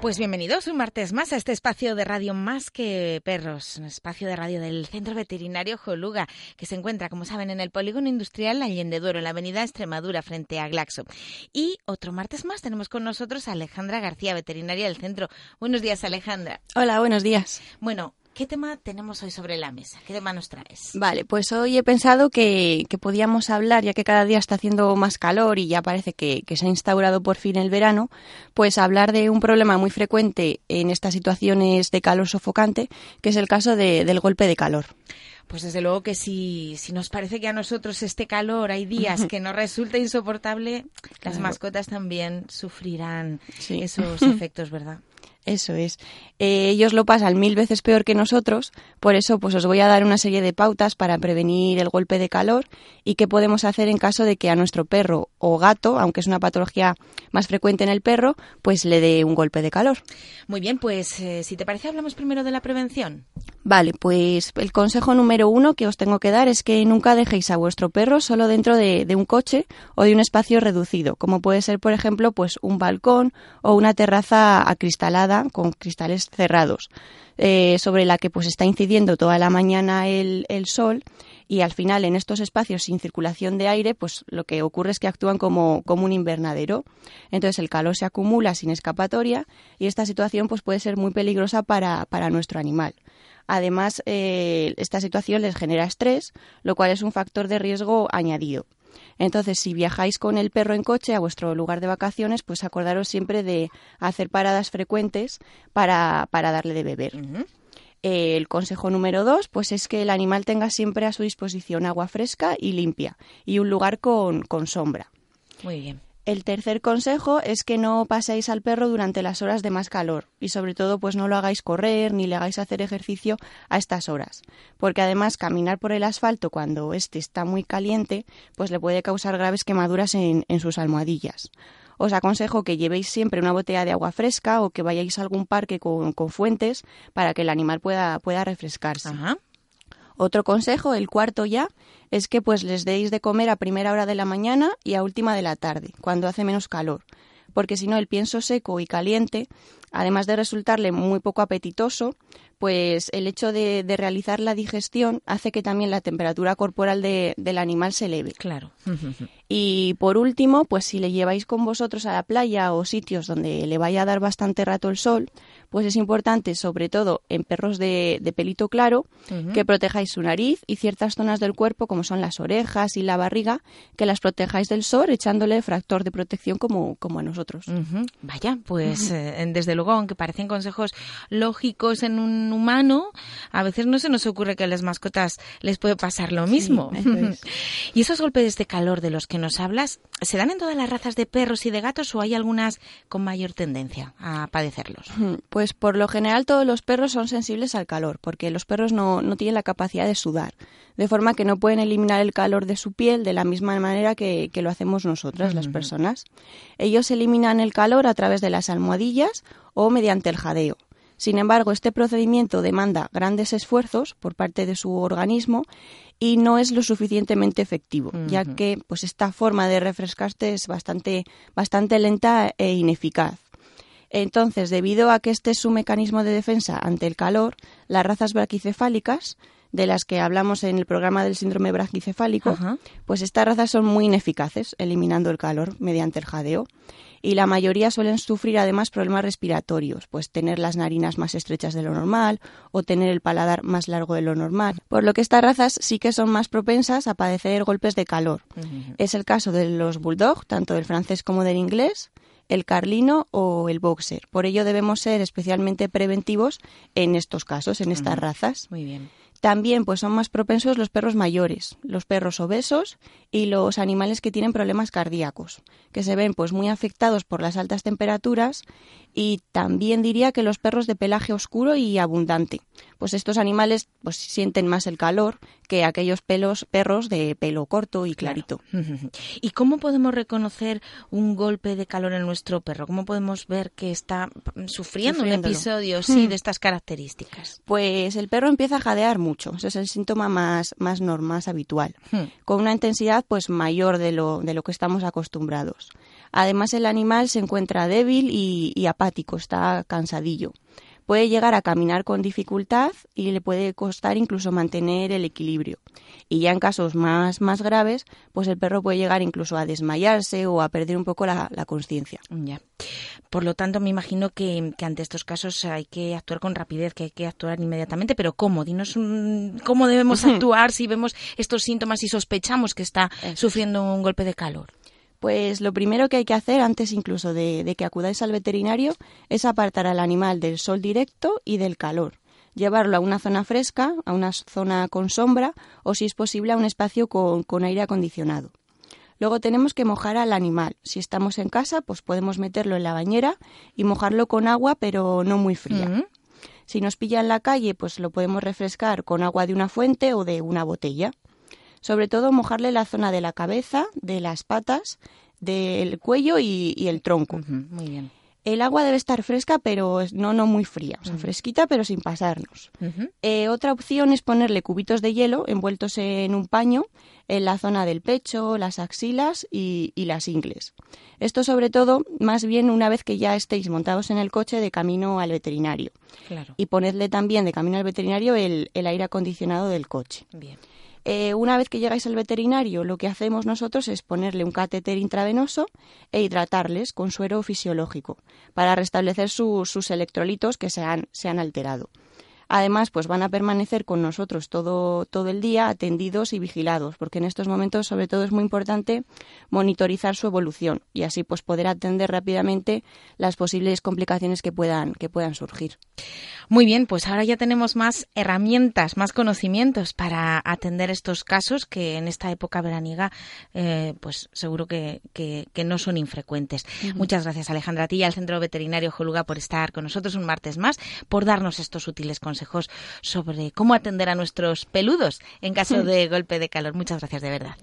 Pues bienvenidos un martes más a este espacio de radio Más que Perros, un espacio de radio del Centro Veterinario Joluga, que se encuentra, como saben, en el Polígono Industrial Allende Duero, en la avenida Extremadura, frente a Glaxo. Y otro martes más tenemos con nosotros a Alejandra García, veterinaria del centro. Buenos días, Alejandra. Hola, buenos días. Bueno, ¿qué tema tenemos hoy sobre la mesa? ¿Qué tema nos traes? Vale, pues hoy he pensado que, que podíamos hablar, ya que cada día está haciendo más calor y ya parece que, que se ha instaurado por fin el verano, pues hablar de un problema muy frecuente en estas situaciones de calor sofocante, que es el caso de- del golpe de calor. Pues desde luego que si, si nos parece que a nosotros este calor hay días que nos resulta insoportable, las mascotas también sufrirán Sí. esos efectos, ¿verdad? Eso es. Eh, ellos lo pasan mil veces peor que nosotros, por eso pues os voy a dar una serie de pautas para prevenir el golpe de calor y qué podemos hacer en caso de que a nuestro perro o gato, aunque es una patología más frecuente en el perro, pues le dé un golpe de calor. Muy bien, pues eh, si te parece hablamos primero de la prevención. Vale, pues el consejo número uno que os tengo que dar es que nunca dejéis a vuestro perro solo dentro de, de un coche o de un espacio reducido, como puede ser, por ejemplo, pues un balcón o una terraza acristalada con cristales cerrados, eh, sobre la que pues está incidiendo toda la mañana el, sol y al final en estos espacios sin circulación de aire, pues lo que ocurre es que actúan como, como un invernadero. Entonces el calor se acumula sin escapatoria y esta situación pues puede ser muy peligrosa para, para nuestro animal. Además, eh, esta situación les genera estrés, lo cual es un factor de riesgo añadido. Entonces, si viajáis con el perro en coche a vuestro lugar de vacaciones, pues acordaros siempre de hacer paradas frecuentes para, para darle de beber. El consejo número dos, pues es que el animal tenga siempre a su disposición agua fresca y limpia y un lugar con, con sombra. Muy bien. El tercer consejo es que no paséis al perro durante las horas de más calor y sobre todo pues no lo hagáis correr ni le hagáis hacer ejercicio a estas horas, porque además caminar por el asfalto cuando éste está muy caliente pues le puede causar graves quemaduras en, en sus almohadillas. Os aconsejo que llevéis siempre una botella de agua fresca o que vayáis a algún parque con, con fuentes para que el animal pueda, pueda refrescarse. Otro consejo, el cuarto ya, es que pues les deis de comer a primera hora de la mañana y a última de la tarde, cuando hace menos calor, porque si no el pienso seco y caliente, además de resultarle muy poco apetitoso, pues el hecho de, de realizar la digestión hace que también la temperatura corporal de- del animal se eleve. Claro. Y por último, pues si le lleváis con vosotros a la playa o sitios donde le vaya a dar bastante rato el sol, pues es importante, sobre todo en perros de, de pelito claro, que protejáis su nariz y ciertas zonas del cuerpo, como son las orejas y la barriga, que las protejáis del sol echándole factor de protección como, como a nosotros. Vaya, pues eh, desde luego, aunque parecen consejos lógicos en un humano, a veces no se nos ocurre que a las mascotas les puede pasar lo mismo. es. ¿Y esos golpes de calor de los que nos hablas, se dan en todas las razas de perros y de gatos o hay algunas con mayor tendencia a padecerlos? Ujú. Pues por lo general todos los perros son sensibles al calor, porque los perros no, no tienen la capacidad de sudar, de forma que no pueden eliminar el calor de su piel de la misma manera que, que lo hacemos nosotras, las personas. Ellos eliminan el calor a través de las almohadillas o mediante el jadeo. Sin embargo, este procedimiento demanda grandes esfuerzos por parte de su organismo y no es lo suficientemente efectivo, ya que pues esta forma de refrescarte es bastante, bastante lenta e ineficaz. Entonces, debido a que este es su mecanismo de defensa ante el calor, las razas braquicefálicas, de las que hablamos en el programa del síndrome braquicefálico, Ajá. pues estas razas son muy ineficaces eliminando el calor mediante el jadeo. Y la mayoría suelen sufrir además problemas respiratorios, pues tener las narinas más estrechas de lo normal o tener el paladar más largo de lo normal. Por lo que estas razas sí que son más propensas a padecer golpes de calor. Es el caso de los bulldog, tanto del francés como del inglés, el carlino o el boxer. Por ello debemos ser especialmente preventivos en estos casos, en estas razas. Muy bien. También pues son más propensos los perros mayores, los perros obesos y los animales que tienen problemas cardíacos, que se ven pues muy afectados por las altas temperaturas y también diría que los perros de pelaje oscuro y abundante, pues estos animales pues sienten más el calor que aquellos pelos perros de pelo corto y clarito. ¿Y cómo podemos reconocer un golpe de calor en nuestro perro? ¿Cómo podemos ver que está sufriendo un episodio sí, de estas características? Pues el perro empieza a jadear mucho, ese es el síntoma más más normal, más habitual, con una intensidad pues mayor de lo de lo que estamos acostumbrados. Además, el animal se encuentra débil y, apático, está cansadillo. Puede llegar a caminar con dificultad y le puede costar incluso mantener el equilibrio. Y ya en casos más, más graves, pues el perro puede llegar incluso a desmayarse o a perder un poco la, conciencia. Ya. Por lo tanto, me imagino que, ante estos casos hay que actuar con rapidez, que hay que actuar inmediatamente. Pero ¿cómo? Dinos cómo debemos actuar si vemos estos síntomas y sospechamos que está sufriendo un golpe de calor. Pues lo primero que hay que hacer antes incluso de, que acudáis al veterinario es apartar al animal del sol directo y del calor llevarlo a una zona fresca, a una zona con sombra o, si es posible, a un espacio con, aire acondicionado. Luego tenemos que mojar al animal. Si estamos en casa, pues podemos meterlo en la bañera y mojarlo con agua, pero no muy fría. Si nos pilla en la calle, pues lo podemos refrescar con agua de una fuente o de una botella sobre todo mojarle la zona de la cabeza, de las patas, del cuello y, el tronco. muy bien. El agua debe estar fresca, pero no, no muy fría, o sea, fresquita, pero sin pasarnos. Eh, otra opción es ponerle cubitos de hielo envueltos en un paño en la zona del pecho, las axilas y, las ingles. Esto sobre todo, más bien una vez que ya estéis montados en el coche de camino al veterinario. Y ponedle también de camino al veterinario el, el aire acondicionado del coche. Bien. Eh, una vez que llegáis al veterinario, lo que hacemos nosotros es ponerle un catéter intravenoso e hidratarles con suero fisiológico para restablecer sus electrolitos que se han alterado. Además, pues van a permanecer con nosotros todo, todo el día atendidos y vigilados, porque en estos momentos sobre todo es muy importante monitorizar su evolución y así pues poder atender rápidamente las posibles complicaciones que puedan, que puedan surgir. Muy bien, pues ahora ya tenemos más herramientas, más conocimientos para atender estos casos que en esta época veraniega eh, pues seguro que, que, no son infrecuentes. Muchas gracias Alejandra a ti y al Centro Veterinario Joluga por estar con nosotros un martes más, por darnos estos útiles consejos consejos sobre cómo atender a nuestros peludos en caso de golpe de calor. Muchas gracias de verdad.